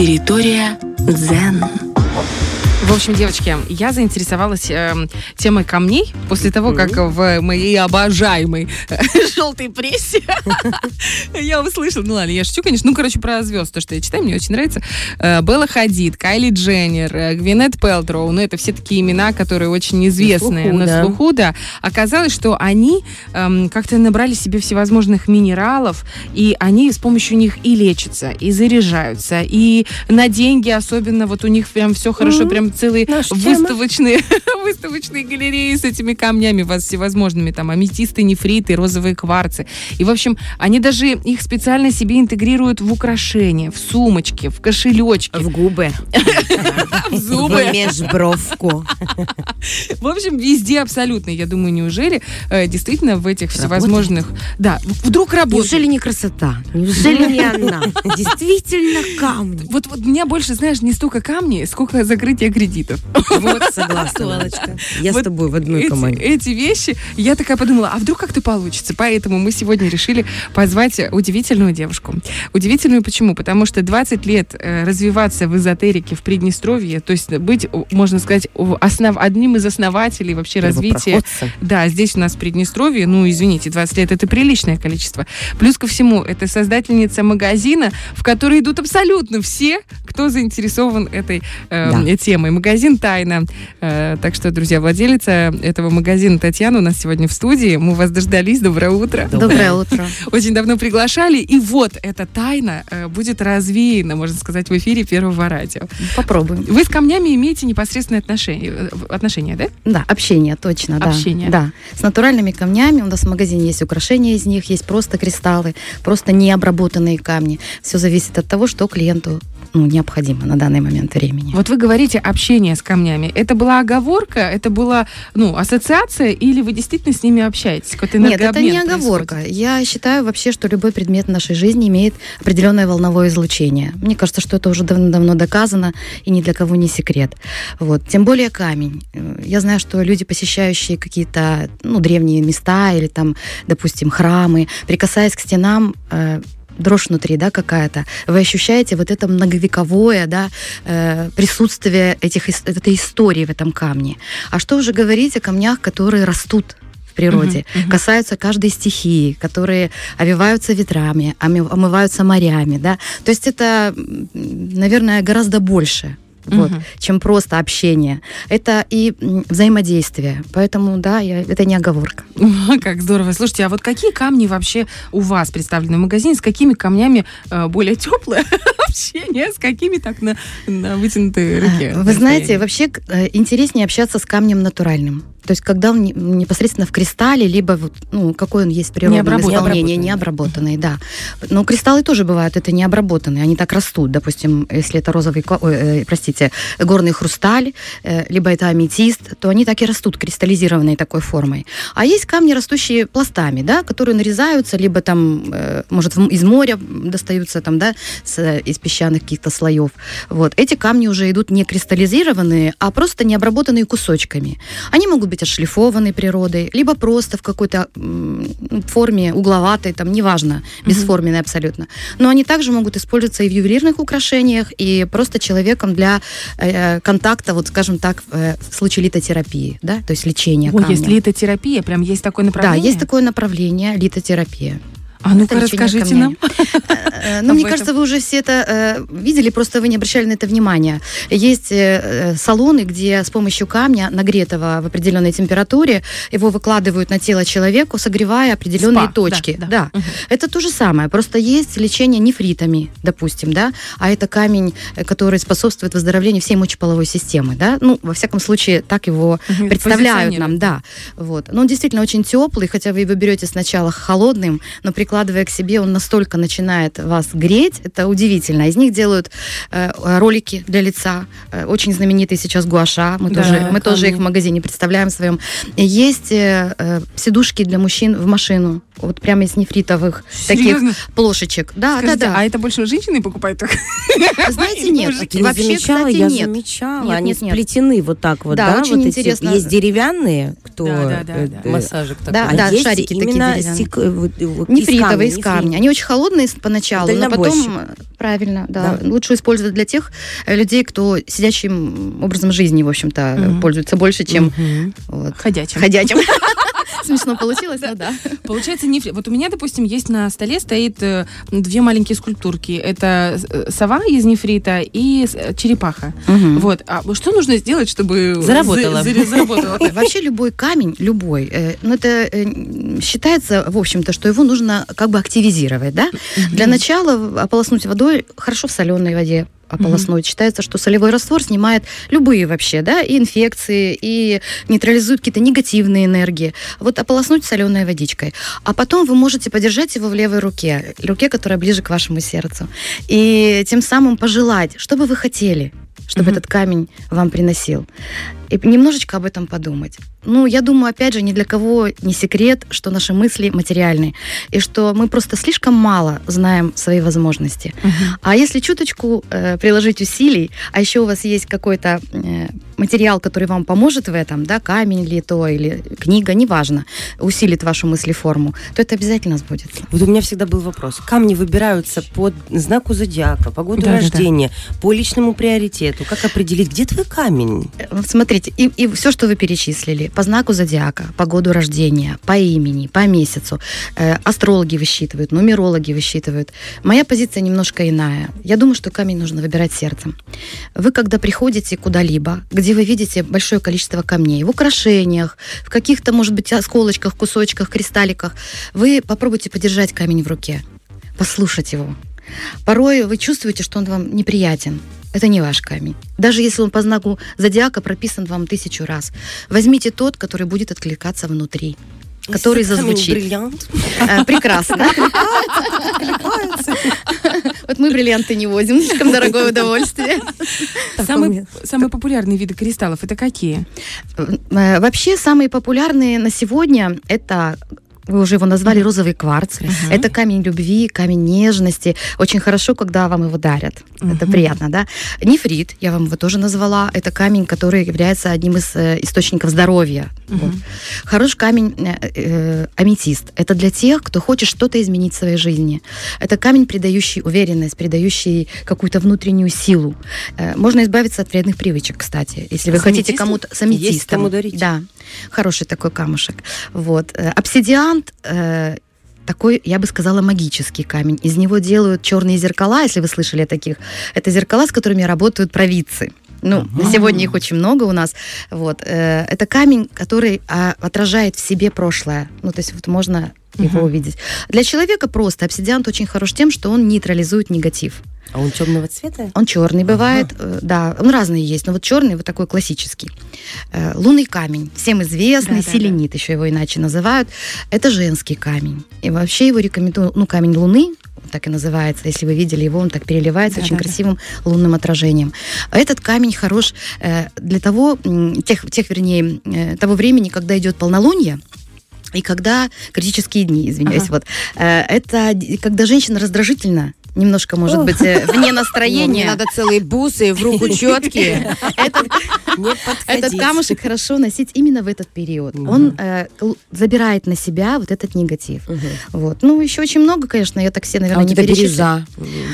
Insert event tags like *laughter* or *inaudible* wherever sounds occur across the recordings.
Территория Дзен. В общем, девочки, я заинтересовалась э, темой камней после того, как в моей обожаемой *laughs* желтой прессе *laughs* я услышала, ну ладно, я шучу, конечно, ну, короче, про звезд, то, что я читаю, мне очень нравится. Э, Белла Хадид, Кайли Дженнер, э, Гвинет Пелтроу, ну, это все такие имена, которые очень известные на слуху, да. Оказалось, что они эм, как-то набрали себе всевозможных минералов, и они с помощью них и лечатся, и заряжаются, и на деньги особенно, вот у них прям все хорошо, прям целые Наша выставочные, *laughs* выставочные галереи с этими камнями всевозможными, там, аметисты, нефриты, розовые кварцы. И, в общем, они даже их специально себе интегрируют в украшения, в сумочки, в кошелечки, В губы. *laughs* в зубы. В межбровку. В общем, везде абсолютно. Я думаю, неужели э, действительно в этих всевозможных... Да, вдруг работает. Неужели не красота? Неужели не она? *laughs* Действительно камни. Вот, вот меня больше, знаешь, не столько камни, сколько закрытие кредитов. Вот, *laughs* согласна. Я с Вот тобой в одной эти, команде. эти вещи, я такая подумала, а вдруг как-то получится? Поэтому мы сегодня решили позвать удивительную девушку. Удивительную почему? Потому что 20 лет э, развиваться в эзотерике в Приднестровье, то есть быть, можно сказать, основ, одним из основателей вообще развития да, здесь у нас в Приднестровье, ну, извините, 20 лет это приличное количество. Плюс ко всему, это создательница магазина, в который идут абсолютно все, кто заинтересован этой э, Да. темой. Магазин «Тайна». Э, так что, друзья, владелица этого магазина Татьяна у нас сегодня в студии. Мы вас дождались. Доброе утро. Доброе утро. Очень давно приглашали. И вот эта тайна э, будет развеяна, можно сказать, в эфире Первого радио. Попробуем. Вы с камнями имеете непосредственное отношение, э, отношение да? Да, общение, точно, да. Общение. Да. С натуральными камнями у нас в магазине есть украшения из них, есть просто кристаллы, просто необработанные камни. Все зависит от того, что клиенту ну, необходимо на данный момент времени. Вот вы говорите общение с камнями. Это была оговорка, это была ну, ассоциация, или вы действительно с ними общаетесь? Нет, это не оговорка. происходит? Я считаю вообще, что любой предмет в нашей жизни имеет определенное волновое излучение. Мне кажется, что это уже давно-давно доказано и ни для кого не секрет. Вот. Тем более камень. Я знаю, что люди, посещающие какие-то ну, древние места или там, допустим, храмы, прикасаясь к стенам, э, дрожь внутри, да, какая-то, вы ощущаете вот это многовековое, да, э, присутствие этих, этой истории в этом камне. А что уже говорить о камнях, которые растут в природе, Мгм, мгм. касаются каждой стихии, которые овиваются ветрами, омы- омываются морями, да. То есть это, наверное, гораздо больше. Вот, Мгм. чем просто общение. Это и взаимодействие. Поэтому, да, я, это не оговорка. *laughs* Как здорово. Слушайте, а вот какие камни вообще у вас представлены в магазине? С какими камнями э, более теплое *laughs* общение? С какими так на, на вытянутой руке? Вы знаете, вообще э, интереснее общаться с камнем натуральным. То есть, когда он не- непосредственно в кристалле, либо вот, ну, какой он есть в природном Необработанный. исполнении, необработанный, да. Но кристаллы тоже бывают, это необработанные, они так растут. Допустим, если это розовый, ой, э, простите, горный хрусталь, э, либо это аметист, то они так и растут кристаллизированной такой формой. А есть камни, растущие пластами, да, которые нарезаются, либо там, э, может, из моря достаются там, да, с, из песчаных каких-то слоев. Вот. Эти камни уже идут не кристаллизированные, а просто необработанные кусочками. Они могут быть отшлифованы природой, либо просто в какой-то форме угловатой, там, неважно, бесформенной абсолютно. Но они также могут использоваться и в ювелирных украшениях, и просто человеком для э, контакта, вот скажем так, э, в случае литотерапии, да, то есть лечения Ой, камня. есть литотерапия, прям есть такое Да, направление? есть такое направление литотерапия. А ну-ка, расскажите нам. *laughs* Э, Ну, Об мне кажется, вы уже все это э, видели, просто вы не обращали на это внимания. Есть э, э, салоны, где с помощью камня, нагретого в определенной температуре, его выкладывают на тело человеку, согревая определенные Спа, точки. да, Да, да. Мгм. это то же самое. Просто есть лечение нефритами, допустим, да, а это камень, э, который способствует выздоровлению всей мочеполовой системы, да. Ну, во всяком случае, так его представляют нам, да. Вот. Но он действительно очень теплый, хотя вы его берете сначала холодным, но прикладывая к себе, он настолько начинает вас греть, это удивительно. Из них делают э, ролики для лица, э, очень знаменитый сейчас гуаша, мы, Да, тоже, мы тоже их в магазине представляем в своем. Есть э, э, сидушки для мужчин в машину, вот прямо из нефритовых Серьезно? таких плошечек. Да, Скажите, да, да. А это больше женщины покупают? Знаете, *laughs* нет, вообще, кстати, я нет. замечала. Нет, Они нет, нет. сплетены вот так вот, Да, да? очень вот эти- интересно. Есть деревянные, кто... Да, да, да, да. э, Массажик такой. Да, а да, есть шарики такие деревянные. стек- э, вот из Нефритовые из камня. Они очень холодные поначалу, но потом правильно, да. Да. Лучше использовать для тех э, людей, кто сидячим образом жизни, в общем-то, Мгм. пользуется больше, чем Мгм. вот, Ходячим. ходячим. *laughs* *laughs* Смешно получилось, но да. Получается, нефрит. Вот у меня, допустим, есть на столе стоит э, две маленькие скульптурки. Это э, сова из нефрита и э, черепаха. Вот. А что нужно сделать, чтобы Заработало. за- за- заработало? *laughs* Вообще любой камень, любой, ну это считается, в общем-то, что его нужно как бы активизировать, да? Для начала ополоснуть водой, хорошо в соленой воде ополоснуть. Считается, что солевой раствор снимает любые вообще, да, и инфекции, и нейтрализует какие-то негативные энергии. Вот ополоснуть соленой водичкой. А потом вы можете подержать его в левой руке, руке, которая ближе к вашему сердцу. И тем самым пожелать, что бы вы хотели, чтобы Мгм. этот камень вам приносил. И немножечко об этом подумать. Ну, я думаю, опять же, ни для кого не секрет, что наши мысли материальны, и что мы просто слишком мало знаем свои возможности. А если чуточку э, приложить усилий, а еще у вас есть какой-то э, материал, который вам поможет в этом, да, камень ли то или книга, неважно, усилит вашу мыслеформу, то это обязательно сбудется. Вот у меня всегда был вопрос. Камни выбираются по знаку зодиака, по году Да, да, да. рождения, по личному приоритету. Как определить, где твой камень? Э, вот Смотрите, и, и все, что вы перечислили, по знаку зодиака, по году рождения, по имени, по месяцу, э, астрологи высчитывают, нумерологи высчитывают. Моя позиция немножко иная. Я думаю, что камень нужно выбирать сердцем. Вы, когда приходите куда-либо, где вы видите большое количество камней, в украшениях, в каких-то, может быть, осколочках, кусочках, кристалликах, вы попробуйте подержать камень в руке, послушать его. Порой вы чувствуете, что он вам неприятен. Это не ваш камень. Даже если он по знаку зодиака прописан вам тысячу раз. Возьмите тот, который будет откликаться внутри. Который зазвучит. бриллиант. Э, *laughs* Прекрасно. *laughs* *laughs* Вот мы бриллианты не возим, слишком дорогое удовольствие. Самые, самые популярные виды кристаллов это какие? Э, Вообще самые популярные на сегодня это вы уже его назвали розовый кварц. Это камень любви, камень нежности. Очень хорошо, когда вам его дарят. Это Мгм. приятно, да? Нефрит, я вам его тоже назвала. Это камень, который является одним из э, источников здоровья. Вот. Мгм. Хороший камень э, э, аметист. Это для тех, кто хочет что-то изменить в своей жизни. Это камень, придающий уверенность, придающий какую-то внутреннюю силу. Э, Можно избавиться от вредных привычек, кстати. Если вы С хотите кому-то с Есть аметистом. кому дарить? Да, хороший такой камушек. Вот. Э, Обсидиант э, такой, я бы сказала, магический камень. Из него делают черные зеркала, если вы слышали о таких. Это зеркала, с которыми работают провидцы. Ну, на сегодня их очень много у нас. Вот. э, Это камень, который а, отражает в себе прошлое. Ну, то есть вот можно его Мгм. увидеть. Для человека просто обсидиант очень хорош тем, что он нейтрализует негатив. А он темного цвета? Он черный бывает, э, да, он разный есть, но вот черный вот такой классический. Э, Лунный камень, всем известный, Да-да-да. селенит еще его иначе называют. Это женский камень. И вообще его рекомендую, ну, камень Луны, так и называется, если вы видели его, он так переливается очень Да-да-да. красивым лунным отражением. Этот камень хорош э, для того, тех, тех вернее, того времени, когда идет полнолуние, и когда критические дни, извиняюсь, Ага. вот, э, это когда женщина раздражительна, немножко, может быть, э, вне Ну, настроения. надо целые бусы, в руку *laughs* четкие. Этот, камушек хорошо носить именно в этот период. Он э, забирает на себя вот этот негатив. Вот. Ну, еще очень много, конечно, я так все, А наверное, вот не перечислю.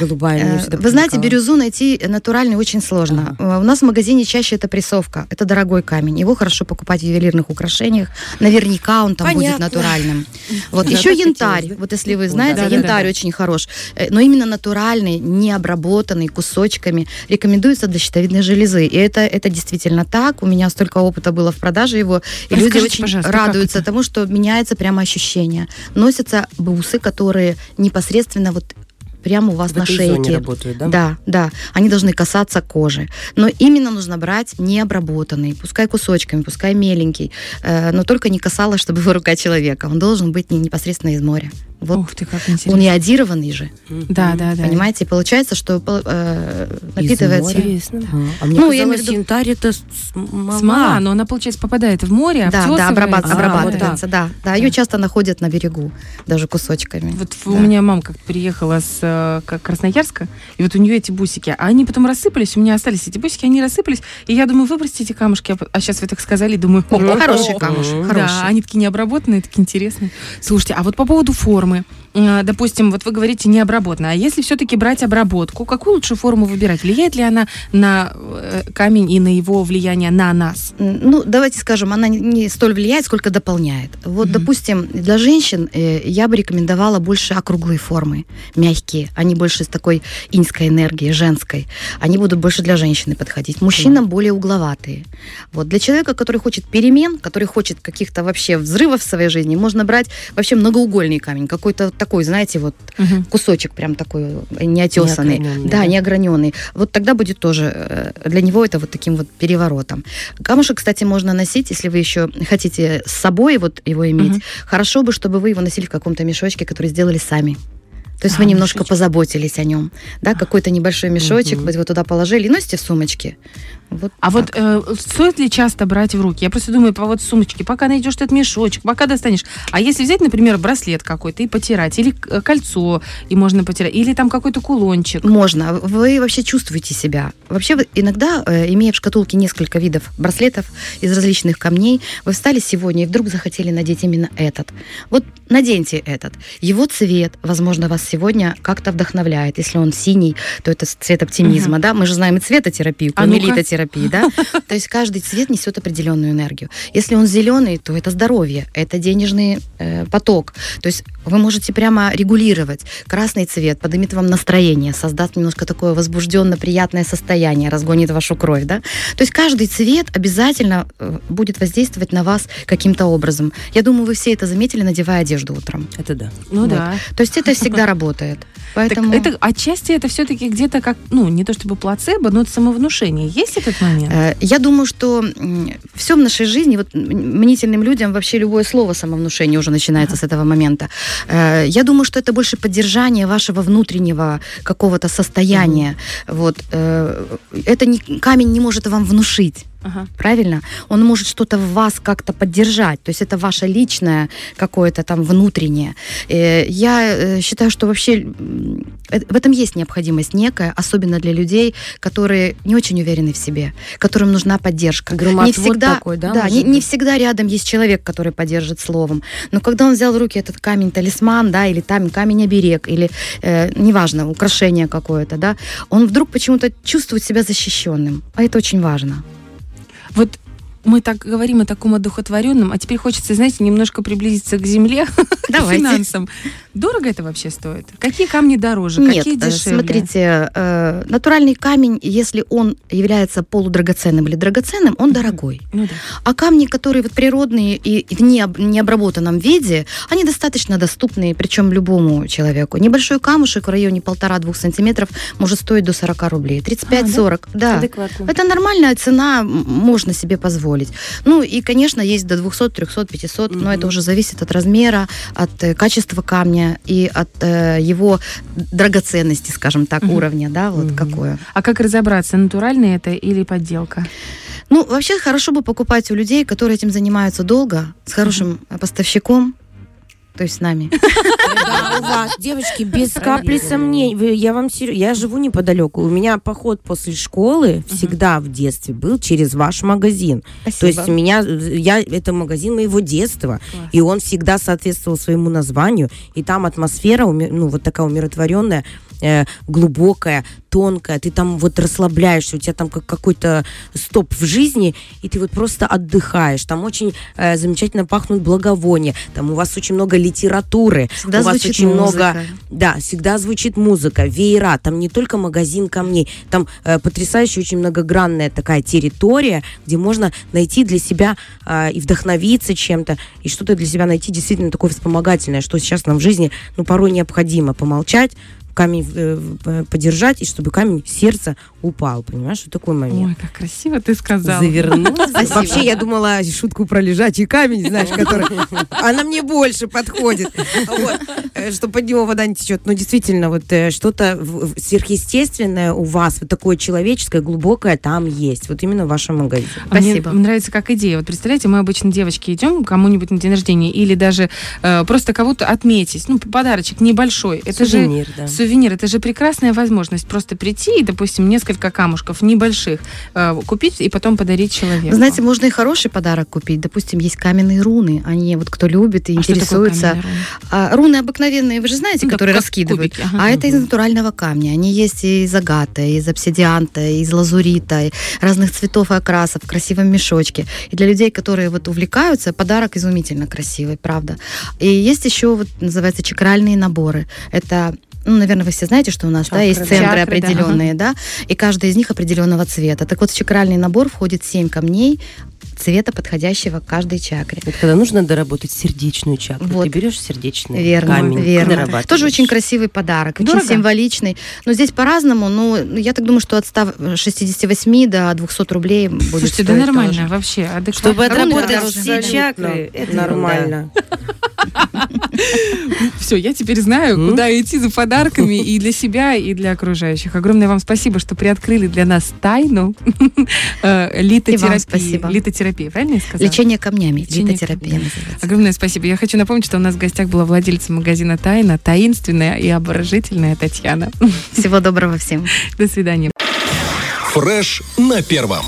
голубая. Э, Вы знаете, бирюзу найти натуральный очень сложно. У нас в магазине чаще это прессовка. Это дорогой камень. Его хорошо покупать в ювелирных украшениях. Наверняка он там будет натуральным. *laughs* Вот еще янтарь. Вот если вы знаете, янтарь очень хорош. Но именно натуральный, не обработанный кусочками рекомендуется для щитовидной железы. И это, это действительно так. У меня столько опыта было в продаже его. И люди очень радуются тому, что меняется прямо ощущение. Носятся бусы, которые непосредственно вот прямо у вас В на этой зоне шейке. работают, да? Да, да. Они должны касаться кожи. Но именно нужно брать необработанный, пускай кусочками, пускай меленький, э, но только не касалось, чтобы его рука человека. Он должен быть не непосредственно из моря. Вот Ух ты, как он интересно. иодированный же, Да, да, да. понимаете? И получается, что э, напитывается... Интересно. Ага. А мне Ну, я казалось, виду- янтарь это смола. Смола, но она, получается, попадает в море, Да, да, обрабат- А, обрабатывается, да. Да, ее часто находят на берегу, даже кусочками. Вот Да. у меня мама как приехала с э, как Красноярска, и вот у нее эти бусики, а они потом рассыпались, у меня остались эти бусики, они рассыпались, и я думаю, выбросьте эти камушки, а сейчас вы так сказали, думаю, О, хороший камушек, Мгм. хороший. Да, они такие необработанные, такие интересные. Слушайте, а вот по поводу формы. Э, допустим, вот вы говорите необработанная, а если все-таки брать обработку, какую лучше форму выбирать? Влияет ли она на э, камень и на его влияние на нас? Ну, давайте скажем, она не- столь влияет, сколько дополняет. Вот, Мгм. допустим, для женщин э, я бы рекомендовала больше округлые формы, мягкие. Они больше с такой иньской энергией, женской. Они будут больше для женщины подходить. Мужчинам более угловатые. Вот. Для человека, который хочет перемен, который хочет каких-то вообще взрывов в своей жизни, можно брать вообще многоугольный камень, какой-то такой, знаете, вот Мгм. кусочек прям такой неотесанный. Неограненный, Да, да. неограненный. Вот тогда будет тоже э, для него это вот таким вот переворотом. Камушек, кстати, можно носить, если вы еще хотите с собой вот его иметь. Мгм. Хорошо бы, чтобы вы его носили в каком-то мешочке, который сделали сами. То есть А, вы немножко мешочек. позаботились о нем. Да, какой-то небольшой мешочек, Мгм. вы его туда положили носите в сумочке. Вот А вот так. э, стоит ли часто брать в руки? Я просто думаю, по вот сумочке, пока найдешь этот мешочек, пока достанешь. А если взять, например, браслет какой-то и потирать, или э, кольцо, и можно потирать, или там какой-то кулончик. Можно. Вы вообще чувствуете себя. Вообще, иногда, э, имея в шкатулке несколько видов браслетов из различных камней, вы встали сегодня и вдруг захотели надеть именно этот. Вот наденьте этот. Его цвет, возможно, вас сегодня как-то вдохновляет. Если он синий, то это цвет оптимизма, да? Мы же знаем и цветотерапию, А ну-ка. Камелитотерапии, да? То есть каждый цвет несет определенную энергию. Если он зеленый, то это здоровье, это денежный э, поток. То есть вы можете прямо регулировать. Красный цвет поднимет вам настроение, создаст немножко такое возбужденно приятное состояние, разгонит вашу кровь, да? То есть каждый цвет обязательно э, будет воздействовать на вас каким-то образом. Я думаю, вы все это заметили, надевая одежду утром. Это да. Ну Вот. да. То есть это всегда работает. Поэтому... Так это отчасти это все-таки где-то как, ну, не то чтобы плацебо, но это самовнушение. Есть этот момент? Э, Я думаю, что все в нашей жизни, вот мнительным людям вообще любое слово самовнушение уже начинается с этого момента. Э, Я думаю, что это больше поддержание вашего внутреннего какого-то состояния. Вот. э, Это не, камень не может вам внушить. Ага. Правильно? Он может что-то в вас как-то поддержать. То есть это ваше личное какое-то там внутреннее. Э, Я э, считаю, что вообще э, в этом есть необходимость некая, особенно для людей, которые не очень уверены в себе, которым нужна поддержка. Не всегда, такой, да, не, может не быть? всегда рядом есть человек, который поддержит словом. Но когда он взял в руки этот камень талисман, да, или там камень оберег, или э, неважно, украшение какое-то, да, он вдруг почему-то чувствует себя защищенным. А это очень важно. Вот мы так говорим о таком одухотворенном, а теперь хочется, знаете, немножко приблизиться к земле, *laughs* к Давайте. финансам. Дорого это вообще стоит? Какие камни дороже, Нет, какие э, дешевле? смотрите, э, натуральный камень, если он является полудрагоценным или драгоценным, он дорогой. Ну да. А камни, которые вот природные и в необ- необработанном виде, они достаточно доступны, причем любому человеку. Небольшой камушек в районе полтора-двух сантиметров может стоить до 40 рублей. 35-40, да. Адекватно. Это нормальная цена, можно себе позволить. Ну и, конечно, есть до 200, 300, 500, но это уже зависит от размера, от э, качества камня и от э, его драгоценности, скажем так, Мгм. уровня, да, вот Мгм. какое. А как разобраться, натуральный это или подделка? Ну, вообще хорошо бы покупать у людей, которые этим занимаются долго, с хорошим э, поставщиком, то есть с нами. *laughs* Да, у вас, девочки, без капли сомнений. Я вам серьезно, я живу неподалеку. У меня поход после школы всегда в детстве был через ваш магазин. То есть у меня, я, это магазин моего детства, и он всегда соответствовал своему названию, и там атмосфера, ну, вот такая умиротворенная, э, глубокая, тонкая, ты там вот расслабляешься, у тебя там как какой-то стоп в жизни, и ты вот просто отдыхаешь. Там очень э, замечательно пахнут благовония, там у вас очень много литературы, Всегда у вас звучит очень много музыка. да, всегда звучит музыка, веера, там не только магазин камней, там э, потрясающая, очень многогранная такая территория, где можно найти для себя э, и вдохновиться чем-то, и что-то для себя найти действительно такое вспомогательное, что сейчас нам в жизни, ну, порой необходимо помолчать, камень э, э, подержать, и чтобы камень сердца упал, понимаешь, вот такой момент. Ой, как красиво ты сказала. Завернулась. *laughs* Спасибо. Вообще, я думала шутку про лежачий камень, знаешь, который... *laughs* Она мне больше подходит. Э, Что под него вода не течет. Но действительно, вот э, что-то сверхъестественное у вас, вот такое человеческое, глубокое там есть. Вот именно в вашем магазине. А Мне Спасибо. нравится как идея. Вот представляете, мы обычно девочки идем кому-нибудь на день рождения или даже просто кого-то отметить. Ну, подарочек небольшой. Это же Сувенир, это же прекрасная возможность просто прийти и, допустим, несколько камушков небольших э, купить и потом подарить человеку. Вы знаете, можно и хороший подарок купить. Допустим, есть каменные руны. Они вот кто любит и А интересуется. руны? А, руны обыкновенные, вы же знаете, Ну, которые раскидывают. кубики, ага. А это из натурального камня. Они есть и из агата, и из обсидианта, и из лазурита, и разных цветов и окрасов в красивом мешочке. И для людей, которые вот увлекаются, подарок изумительно красивый, правда. И есть еще вот называется чакральные наборы. Это ну, наверное, вы все знаете, что у нас да, есть Чакры, центры да. Чакры, да, определенные, да, и каждый из них определенного цвета. Так вот, в чакральный набор входит семь камней цвета, подходящего к каждой чакре. Это когда нужно доработать сердечную чакру. Вот. Ты берешь сердечный Верно, камень верно. Тоже очень красивый подарок, очень Дорого? символичный. Но здесь по-разному. Ну, я так думаю, что от 168 до 200 рублей будет Слушайте, да стоить нормально тоже. вообще, адекватно. Чтобы отработать все чакры, это нормально. *laughs* Все, я теперь знаю, куда идти за подарками и для себя, и для окружающих. Огромное вам спасибо, что приоткрыли для нас тайну *laughs* э, литотерапии. спасибо. Литотерапии, правильно я сказала? Лечение камнями, литотерапия называется. Огромное спасибо. Я хочу напомнить, что у нас в гостях была владельца магазина «Тайна», таинственная и обворожительная Татьяна. Всего доброго всем. До свидания. Фреш на первом.